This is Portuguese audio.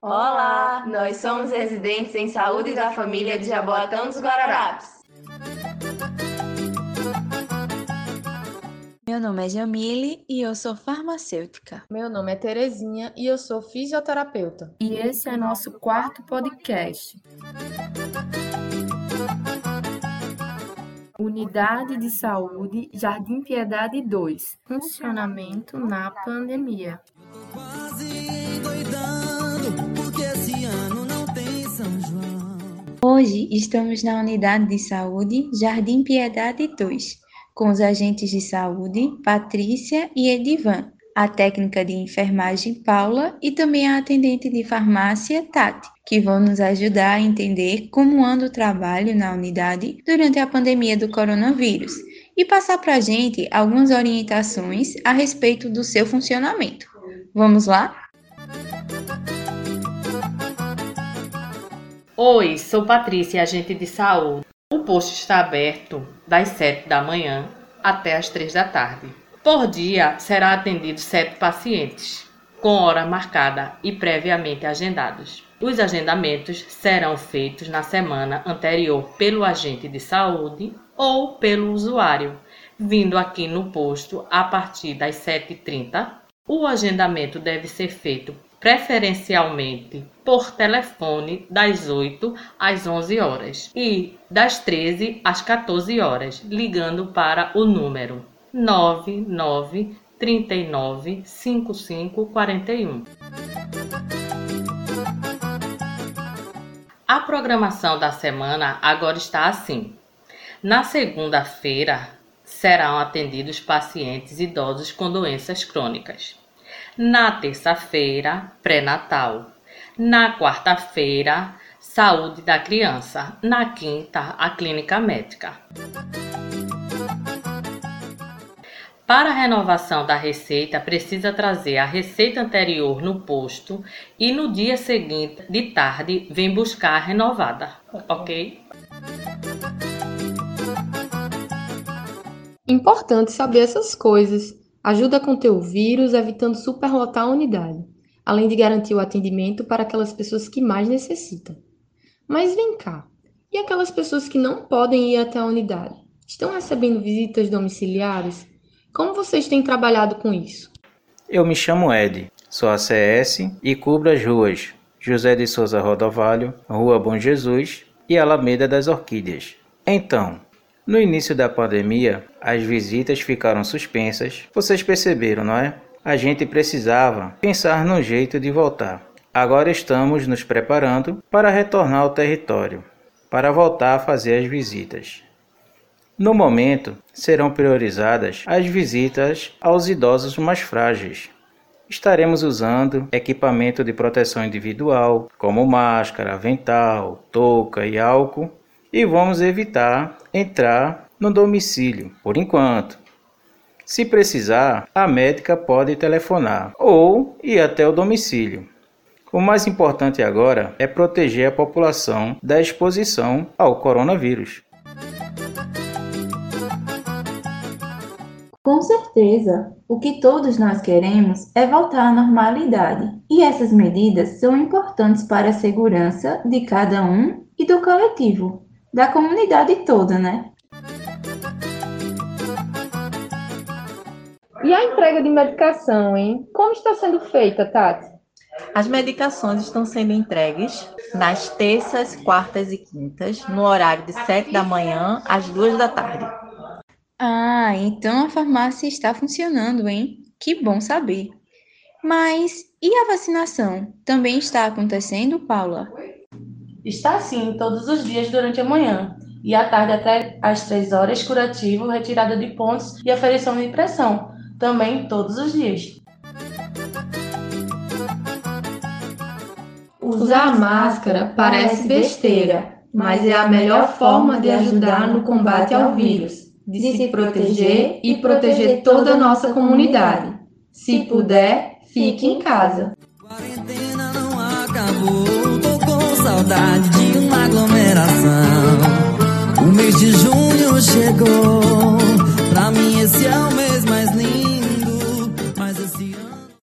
Olá, nós somos residentes em saúde da família de Jaboatão dos Guararapes. Meu nome é Jamile e eu sou farmacêutica. Meu nome é Terezinha e eu sou fisioterapeuta. E esse é nosso quarto podcast. Unidade de Saúde Jardim Piedade 2. Funcionamento na pandemia. Hoje estamos na Unidade de Saúde Jardim Piedade 2, com os agentes de saúde Patrícia e Edivan, a técnica de enfermagem Paula e também a atendente de farmácia Tati, que vão nos ajudar a entender como anda o trabalho na unidade durante a pandemia do coronavírus e passar para a gente algumas orientações a respeito do seu funcionamento. Vamos lá? Oi, sou Patrícia, agente de saúde. O posto está aberto das 7 da manhã até as 3 da tarde. Por dia será atendido sete pacientes, com hora marcada e previamente agendados. Os agendamentos serão feitos na semana anterior pelo agente de saúde ou pelo usuário, vindo aqui no posto a partir das 7h30. O agendamento deve ser feito preferencialmente por telefone das 8 às 11 horas e das 13 às 14 horas, ligando para o número 99 39 55 41. A programação da semana agora está assim. Na segunda-feira serão atendidos pacientes idosos com doenças crônicas. Na terça-feira, pré-natal. Na quarta-feira, saúde da criança. Na quinta, a clínica médica. Para a renovação da receita, precisa trazer a receita anterior no posto e no dia seguinte, de tarde, vem buscar a renovada, ok? Importante saber essas coisas. Ajuda a conter o vírus, evitando superlotar a unidade, além de garantir o atendimento para aquelas pessoas que mais necessitam. Mas vem cá, e aquelas pessoas que não podem ir até a unidade? Estão recebendo visitas domiciliares? Como vocês têm trabalhado com isso? Eu me chamo Ed, sou ACS e cubro as ruas José de Souza Rodovalho, Rua Bom Jesus e Alameda das Orquídeas. Então, no início da pandemia, as visitas ficaram suspensas. Vocês perceberam, não é? A gente precisava pensar no jeito de voltar. Agora estamos nos preparando para retornar ao território, para voltar a fazer as visitas. No momento, serão priorizadas as visitas aos idosos mais frágeis. Estaremos usando equipamento de proteção individual, como máscara, avental, touca e álcool, e vamos evitar entrar no domicílio por enquanto. Se precisar, a médica pode telefonar ou ir até o domicílio. O mais importante agora é proteger a população da exposição ao coronavírus. Com certeza, o que todos nós queremos é voltar à normalidade, e essas medidas são importantes para a segurança de cada um e do coletivo, da comunidade toda, né? E a entrega de medicação, hein? Como está sendo feita, Tati? As medicações estão sendo entregues nas terças, quartas e quintas, no horário de 7 da manhã às 2 da tarde. Ah, então a farmácia está funcionando, hein? Que bom saber. Mas e a vacinação? Também está acontecendo, Paula? Está sim, todos os dias durante a manhã. E à tarde até às 3 horas, curativo, retirada de pontos e aferição de pressão. Também todos os dias. Usar máscara parece besteira, mas é a melhor forma de ajudar no combate ao vírus de se proteger e proteger toda a nossa comunidade. Se puder, fique em casa. Quarentena não acabou, tô com saudade de